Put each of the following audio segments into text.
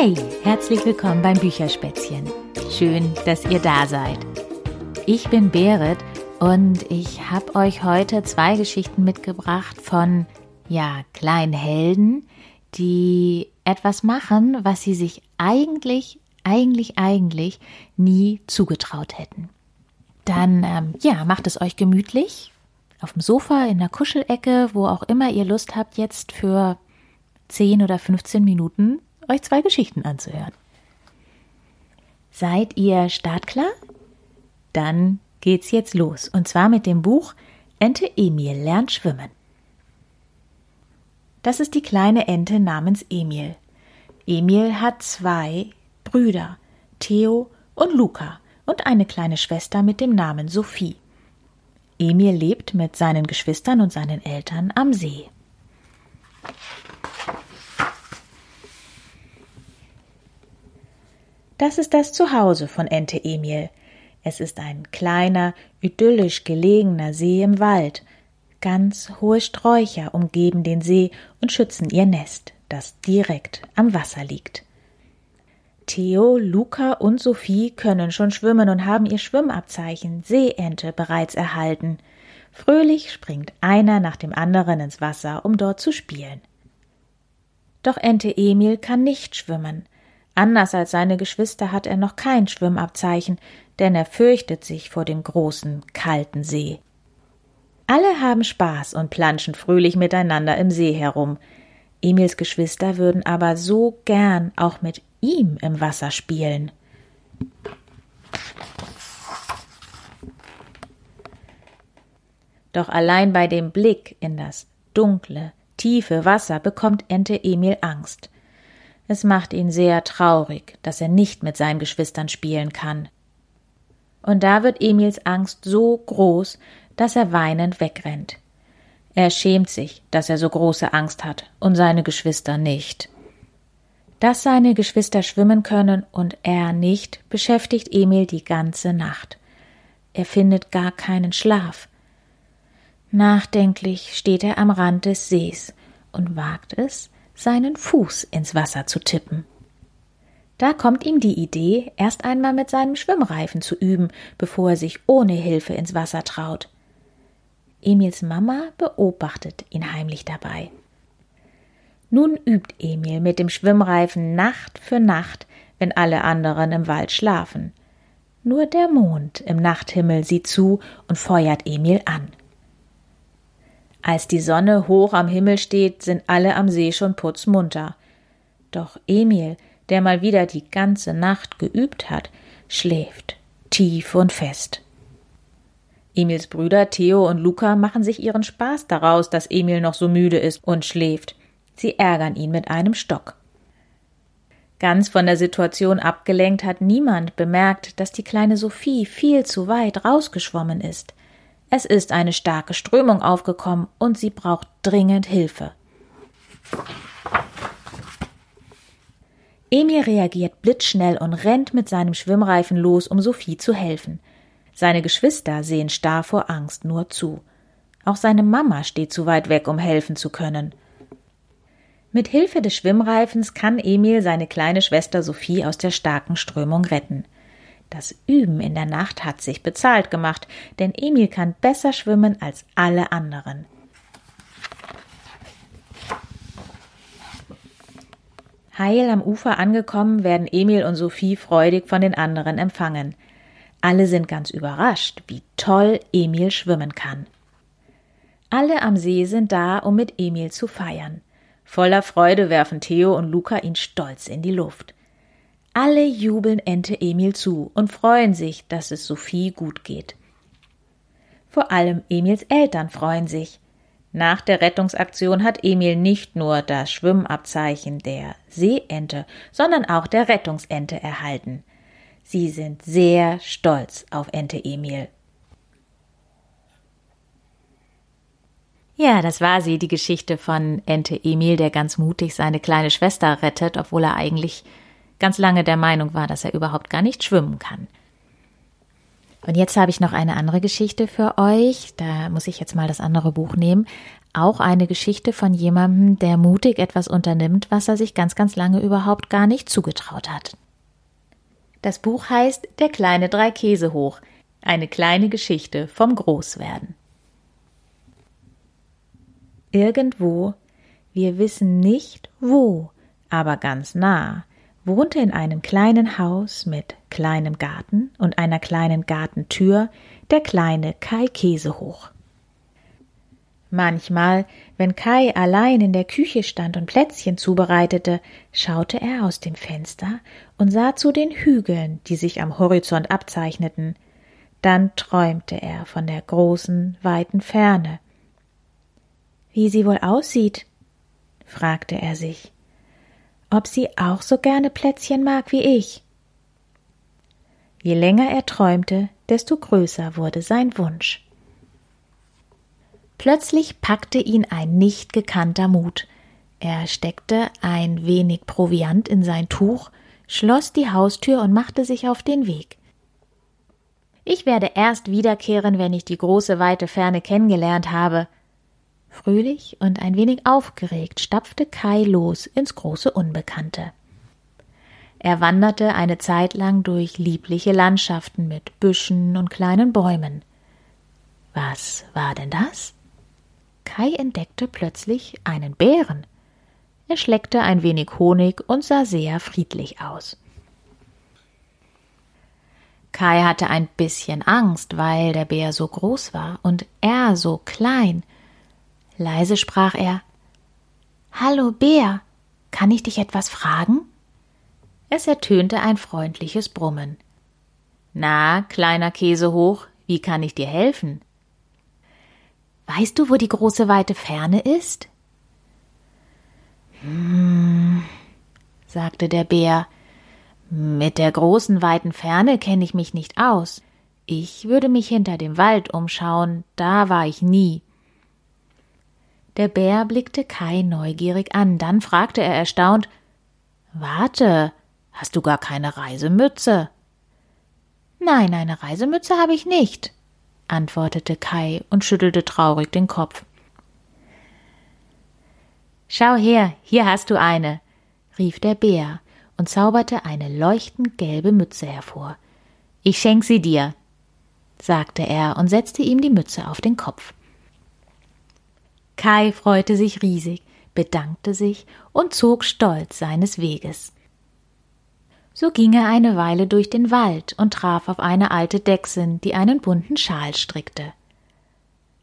Hey, herzlich willkommen beim Bücherspätzchen. Schön, dass ihr da seid. Ich bin Berit und ich habe euch heute zwei Geschichten mitgebracht von, ja, kleinen Helden, die etwas machen, was sie sich eigentlich, eigentlich, eigentlich nie zugetraut hätten. Dann, ähm, ja, macht es euch gemütlich. Auf dem Sofa, in der Kuschelecke, wo auch immer ihr Lust habt, jetzt für 10 oder 15 Minuten euch zwei Geschichten anzuhören. Seid ihr startklar? Dann geht's jetzt los. Und zwar mit dem Buch Ente Emil lernt schwimmen. Das ist die kleine Ente namens Emil. Emil hat zwei Brüder, Theo und Luca, und eine kleine Schwester mit dem Namen Sophie. Emil lebt mit seinen Geschwistern und seinen Eltern am See. Das ist das Zuhause von Ente Emil. Es ist ein kleiner, idyllisch gelegener See im Wald. Ganz hohe Sträucher umgeben den See und schützen ihr Nest, das direkt am Wasser liegt. Theo, Luca und Sophie können schon schwimmen und haben ihr Schwimmabzeichen Seeente bereits erhalten. Fröhlich springt einer nach dem anderen ins Wasser, um dort zu spielen. Doch Ente Emil kann nicht schwimmen. Anders als seine Geschwister hat er noch kein Schwimmabzeichen, denn er fürchtet sich vor dem großen, kalten See. Alle haben Spaß und planschen fröhlich miteinander im See herum. Emils Geschwister würden aber so gern auch mit ihm im Wasser spielen. Doch allein bei dem Blick in das dunkle, tiefe Wasser bekommt Ente Emil Angst. Es macht ihn sehr traurig, dass er nicht mit seinen Geschwistern spielen kann. Und da wird Emils Angst so groß, dass er weinend wegrennt. Er schämt sich, dass er so große Angst hat und seine Geschwister nicht. Dass seine Geschwister schwimmen können und er nicht, beschäftigt Emil die ganze Nacht. Er findet gar keinen Schlaf. Nachdenklich steht er am Rand des Sees und wagt es, seinen Fuß ins Wasser zu tippen. Da kommt ihm die Idee, erst einmal mit seinem Schwimmreifen zu üben, bevor er sich ohne Hilfe ins Wasser traut. Emils Mama beobachtet ihn heimlich dabei. Nun übt Emil mit dem Schwimmreifen Nacht für Nacht, wenn alle anderen im Wald schlafen. Nur der Mond im Nachthimmel sieht zu und feuert Emil an. Als die Sonne hoch am Himmel steht, sind alle am See schon putzmunter. Doch Emil, der mal wieder die ganze Nacht geübt hat, schläft tief und fest. Emils Brüder Theo und Luca machen sich ihren Spaß daraus, dass Emil noch so müde ist und schläft. Sie ärgern ihn mit einem Stock. Ganz von der Situation abgelenkt hat niemand bemerkt, dass die kleine Sophie viel zu weit rausgeschwommen ist. Es ist eine starke Strömung aufgekommen und sie braucht dringend Hilfe. Emil reagiert blitzschnell und rennt mit seinem Schwimmreifen los, um Sophie zu helfen. Seine Geschwister sehen starr vor Angst nur zu. Auch seine Mama steht zu weit weg, um helfen zu können. Mit Hilfe des Schwimmreifens kann Emil seine kleine Schwester Sophie aus der starken Strömung retten. Das Üben in der Nacht hat sich bezahlt gemacht, denn Emil kann besser schwimmen als alle anderen. Heil am Ufer angekommen, werden Emil und Sophie freudig von den anderen empfangen. Alle sind ganz überrascht, wie toll Emil schwimmen kann. Alle am See sind da, um mit Emil zu feiern. Voller Freude werfen Theo und Luca ihn stolz in die Luft. Alle jubeln Ente Emil zu und freuen sich, dass es Sophie gut geht. Vor allem Emils Eltern freuen sich. Nach der Rettungsaktion hat Emil nicht nur das Schwimmabzeichen der Seeente, sondern auch der Rettungsente erhalten. Sie sind sehr stolz auf Ente Emil. Ja, das war sie, die Geschichte von Ente Emil, der ganz mutig seine kleine Schwester rettet, obwohl er eigentlich ganz lange der Meinung war, dass er überhaupt gar nicht schwimmen kann. Und jetzt habe ich noch eine andere Geschichte für euch. Da muss ich jetzt mal das andere Buch nehmen. Auch eine Geschichte von jemandem, der mutig etwas unternimmt, was er sich ganz, ganz lange überhaupt gar nicht zugetraut hat. Das Buch heißt Der kleine drei Käse hoch. Eine kleine Geschichte vom Großwerden. Irgendwo, wir wissen nicht wo, aber ganz nah, wohnte in einem kleinen Haus mit kleinem Garten und einer kleinen Gartentür der kleine Kai Käsehoch. Manchmal, wenn Kai allein in der Küche stand und Plätzchen zubereitete, schaute er aus dem Fenster und sah zu den Hügeln, die sich am Horizont abzeichneten. Dann träumte er von der großen, weiten Ferne. Wie sie wohl aussieht, fragte er sich ob sie auch so gerne Plätzchen mag wie ich. Je länger er träumte, desto größer wurde sein Wunsch. Plötzlich packte ihn ein nicht gekannter Mut. Er steckte ein wenig Proviant in sein Tuch, schloss die Haustür und machte sich auf den Weg. Ich werde erst wiederkehren, wenn ich die große weite Ferne kennengelernt habe, Fröhlich und ein wenig aufgeregt stapfte Kai los ins große Unbekannte. Er wanderte eine Zeit lang durch liebliche Landschaften mit Büschen und kleinen Bäumen. Was war denn das? Kai entdeckte plötzlich einen Bären. Er schleckte ein wenig Honig und sah sehr friedlich aus. Kai hatte ein bisschen Angst, weil der Bär so groß war und er so klein – Leise sprach er Hallo Bär, kann ich dich etwas fragen? Es ertönte ein freundliches Brummen. Na, kleiner Käsehoch, wie kann ich dir helfen? Weißt du, wo die große weite Ferne ist? Hm, sagte der Bär, mit der großen weiten Ferne kenne ich mich nicht aus. Ich würde mich hinter dem Wald umschauen, da war ich nie. Der Bär blickte Kai neugierig an, dann fragte er erstaunt Warte, hast du gar keine Reisemütze? Nein, eine Reisemütze habe ich nicht, antwortete Kai und schüttelte traurig den Kopf. Schau her, hier hast du eine, rief der Bär und zauberte eine leuchtend gelbe Mütze hervor. Ich schenk sie dir, sagte er und setzte ihm die Mütze auf den Kopf. Kai freute sich riesig, bedankte sich und zog stolz seines Weges. So ging er eine Weile durch den Wald und traf auf eine alte Dechsin, die einen bunten Schal strickte.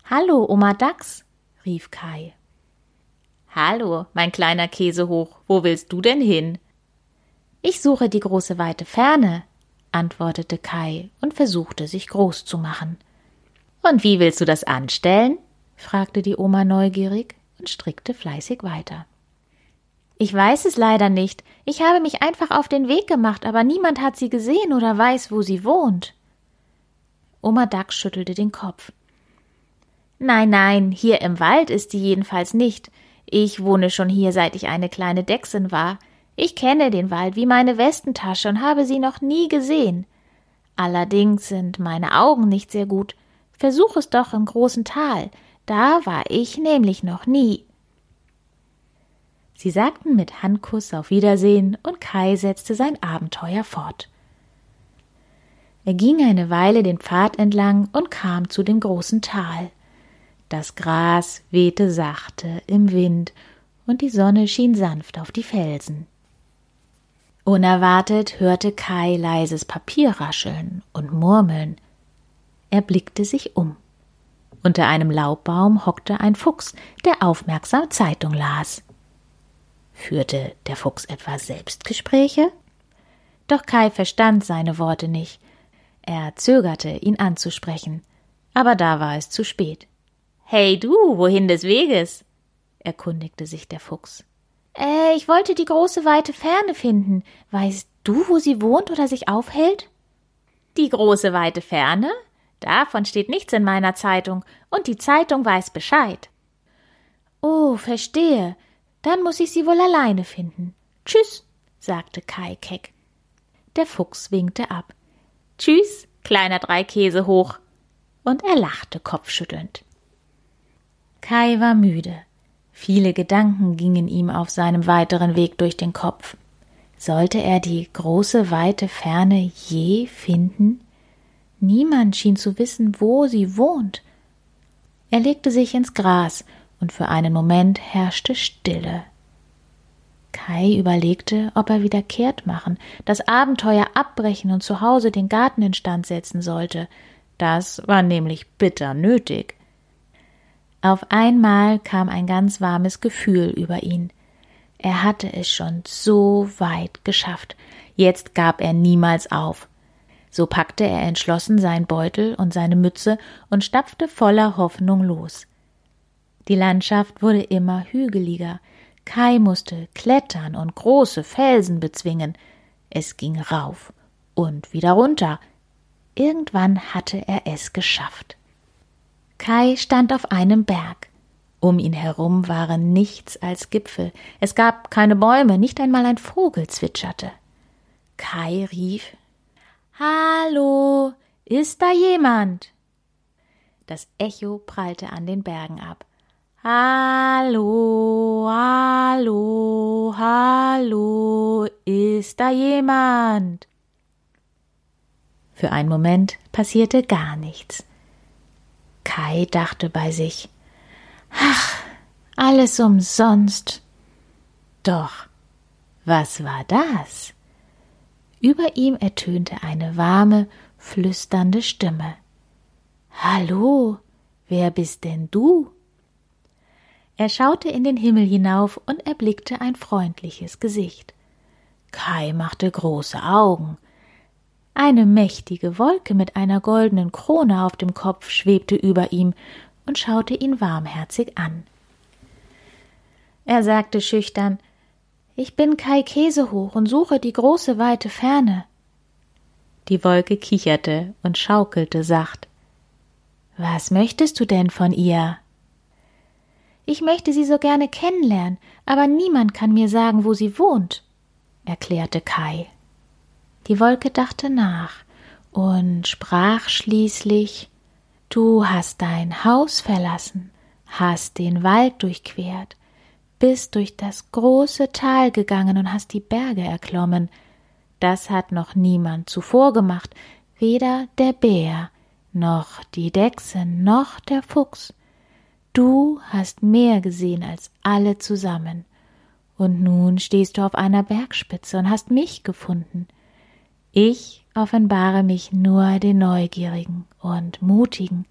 Hallo, Oma Dachs, rief Kai. Hallo, mein kleiner Käsehoch, wo willst du denn hin? Ich suche die große weite Ferne, antwortete Kai und versuchte sich groß zu machen. Und wie willst du das anstellen? Fragte die Oma neugierig und strickte fleißig weiter. Ich weiß es leider nicht. Ich habe mich einfach auf den Weg gemacht, aber niemand hat sie gesehen oder weiß, wo sie wohnt. Oma Dachs schüttelte den Kopf. Nein, nein, hier im Wald ist sie jedenfalls nicht. Ich wohne schon hier, seit ich eine kleine Dechsin war. Ich kenne den Wald wie meine Westentasche und habe sie noch nie gesehen. Allerdings sind meine Augen nicht sehr gut. Versuch es doch im großen Tal. Da war ich nämlich noch nie. Sie sagten mit Handkuss auf Wiedersehen und Kai setzte sein Abenteuer fort. Er ging eine Weile den Pfad entlang und kam zu dem großen Tal. Das Gras wehte sachte im Wind und die Sonne schien sanft auf die Felsen. Unerwartet hörte Kai leises Papier rascheln und murmeln. Er blickte sich um. Unter einem Laubbaum hockte ein Fuchs, der aufmerksam Zeitung las. Führte der Fuchs etwa Selbstgespräche? Doch Kai verstand seine Worte nicht. Er zögerte, ihn anzusprechen. Aber da war es zu spät. Hey du, wohin des Weges? erkundigte sich der Fuchs. Äh, ich wollte die große weite Ferne finden. Weißt du, wo sie wohnt oder sich aufhält? Die große weite Ferne? Davon steht nichts in meiner Zeitung, und die Zeitung weiß Bescheid. Oh, verstehe. Dann muss ich sie wohl alleine finden. Tschüss, sagte Kai keck. Der Fuchs winkte ab. Tschüss, kleiner Dreikäse hoch. Und er lachte kopfschüttelnd. Kai war müde. Viele Gedanken gingen ihm auf seinem weiteren Weg durch den Kopf. Sollte er die große, weite Ferne je finden? Niemand schien zu wissen, wo sie wohnt. Er legte sich ins Gras, und für einen Moment herrschte Stille. Kai überlegte, ob er wieder kehrt machen, das Abenteuer abbrechen und zu Hause den Garten instand setzen sollte. Das war nämlich bitter nötig. Auf einmal kam ein ganz warmes Gefühl über ihn. Er hatte es schon so weit geschafft. Jetzt gab er niemals auf. So packte er entschlossen seinen Beutel und seine Mütze und stapfte voller Hoffnung los. Die Landschaft wurde immer hügeliger. Kai musste klettern und große Felsen bezwingen. Es ging rauf und wieder runter. Irgendwann hatte er es geschafft. Kai stand auf einem Berg. Um ihn herum waren nichts als Gipfel. Es gab keine Bäume, nicht einmal ein Vogel zwitscherte. Kai rief Hallo, ist da jemand? Das Echo prallte an den Bergen ab. Hallo, hallo, hallo, ist da jemand? Für einen Moment passierte gar nichts. Kai dachte bei sich, ach, alles umsonst. Doch, was war das? Über ihm ertönte eine warme, flüsternde Stimme. Hallo, wer bist denn du? Er schaute in den Himmel hinauf und erblickte ein freundliches Gesicht. Kai machte große Augen. Eine mächtige Wolke mit einer goldenen Krone auf dem Kopf schwebte über ihm und schaute ihn warmherzig an. Er sagte schüchtern Ich bin Kai Käsehoch und suche die große weite Ferne. Die Wolke kicherte und schaukelte sacht. Was möchtest du denn von ihr? Ich möchte sie so gerne kennenlernen, aber niemand kann mir sagen, wo sie wohnt, erklärte Kai. Die Wolke dachte nach und sprach schließlich Du hast dein Haus verlassen, hast den Wald durchquert, bist durch das große Tal gegangen und hast die Berge erklommen. Das hat noch niemand zuvor gemacht, weder der Bär, noch die Dechse, noch der Fuchs. Du hast mehr gesehen als alle zusammen. Und nun stehst du auf einer Bergspitze und hast mich gefunden. Ich offenbare mich nur den Neugierigen und Mutigen.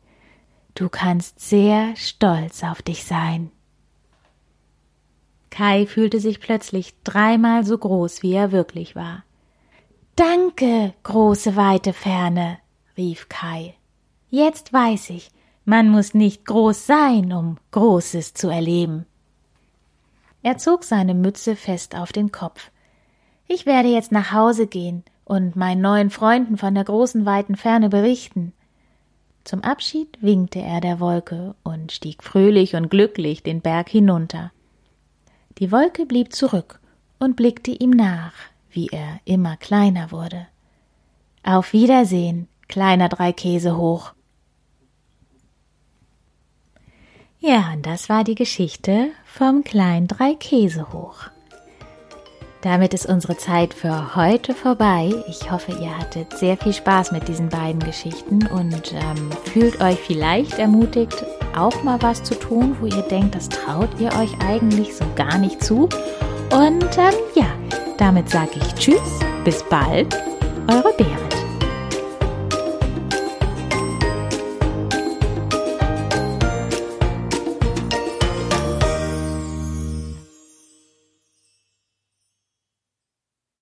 Du kannst sehr stolz auf dich sein. Kai fühlte sich plötzlich dreimal so groß, wie er wirklich war. Danke, große weite Ferne, rief Kai. Jetzt weiß ich, man muss nicht groß sein, um Großes zu erleben. Er zog seine Mütze fest auf den Kopf. Ich werde jetzt nach Hause gehen und meinen neuen Freunden von der großen weiten Ferne berichten. Zum Abschied winkte er der Wolke und stieg fröhlich und glücklich den Berg hinunter. Die Wolke blieb zurück und blickte ihm nach, wie er immer kleiner wurde. Auf Wiedersehen, kleiner Dreikäse hoch. Ja, und das war die Geschichte vom kleinen Dreikäsehoch. Damit ist unsere Zeit für heute vorbei. Ich hoffe, ihr hattet sehr viel Spaß mit diesen beiden Geschichten und ähm, fühlt euch vielleicht ermutigt, auch mal was zu tun, wo ihr denkt, das traut ihr euch eigentlich so gar nicht zu. Und ähm, ja, damit sage ich Tschüss, bis bald, eure Bären.